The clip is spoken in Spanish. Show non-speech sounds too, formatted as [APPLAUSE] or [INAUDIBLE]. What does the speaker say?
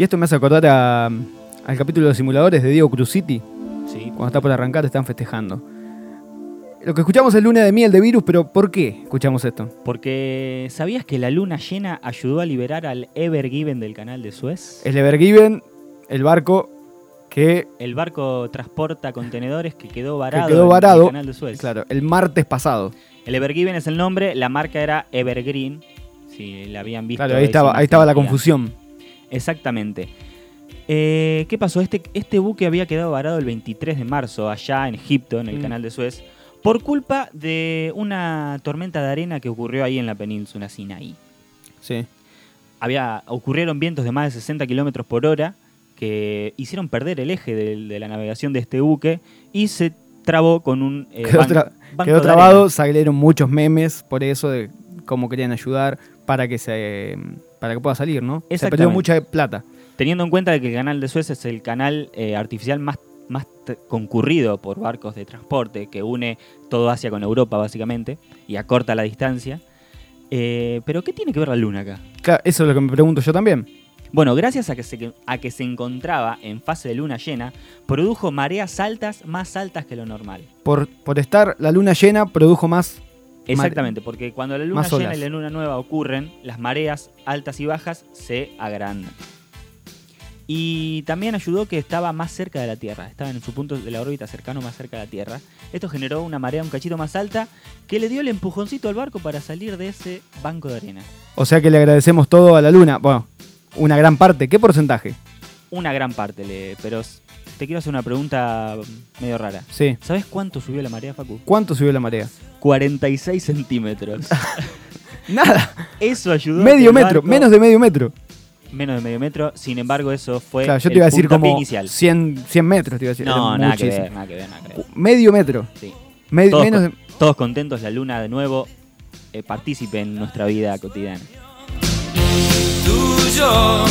Y esto me hace acordar a- al capítulo de simuladores de Diego Cruz City. Sí. Cuando está por arrancar, están festejando. Lo que escuchamos es Luna de Miel de Virus, pero ¿por qué escuchamos esto? Porque ¿sabías que la luna llena ayudó a liberar al Ever Given del canal de Suez? El Evergiven, el barco que, El barco transporta contenedores que quedó varado, quedó en varado, el canal de Suez. claro, el martes pasado. El Ever Given es el nombre, la marca era Evergreen. Si la habían visto. Claro, ahí es estaba, una ahí estaba la confusión. Exactamente. Eh, ¿Qué pasó? Este, este buque había quedado varado el 23 de marzo allá en Egipto, en el Mm. canal de Suez, por culpa de una tormenta de arena que ocurrió ahí en la península Sinaí. Sí. Había, ocurrieron vientos de más de 60 kilómetros por hora que hicieron perder el eje de, la navegación de este buque y se trabó con un eh, Quedó, ban- tra- banco quedó trabado, salieron muchos memes por eso de cómo querían ayudar para que se para que pueda salir, ¿no? Se perdió mucha plata. Teniendo en cuenta de que el canal de Suez es el canal eh, artificial más, más concurrido por barcos de transporte, que une todo Asia con Europa básicamente, y acorta la distancia. Eh, Pero ¿qué tiene que ver la Luna acá? Claro, eso es lo que me pregunto yo también. Bueno, gracias a que, se, a que se encontraba en fase de luna llena, produjo mareas altas más altas que lo normal. Por, por estar la luna llena, produjo más. Exactamente, porque cuando la luna llena y la luna nueva ocurren, las mareas altas y bajas se agrandan. Y también ayudó que estaba más cerca de la Tierra, estaba en su punto de la órbita cercano más cerca de la Tierra. Esto generó una marea un cachito más alta que le dio el empujoncito al barco para salir de ese banco de arena. O sea que le agradecemos todo a la luna. Bueno, una gran parte. ¿Qué porcentaje? Una gran parte, pero te quiero hacer una pregunta medio rara. Sí. ¿Sabes cuánto subió la marea, Facu? ¿Cuánto subió la marea? 46 centímetros. [LAUGHS] Nada. Eso ayudó. medio metro, barco- menos de medio metro. menos de medio metro. Sin embargo, eso fue Claro, yo te iba a decir como inicial. 100, 100 metros, te iba a decir. No, nada que muchísimo. ver, nada que ver, nada que ver. Medio metro. Sí. Me- Todos, menos con- de- todos contentos, la luna de nuevo eh, participe en nuestra vida cotidiana. tuyo,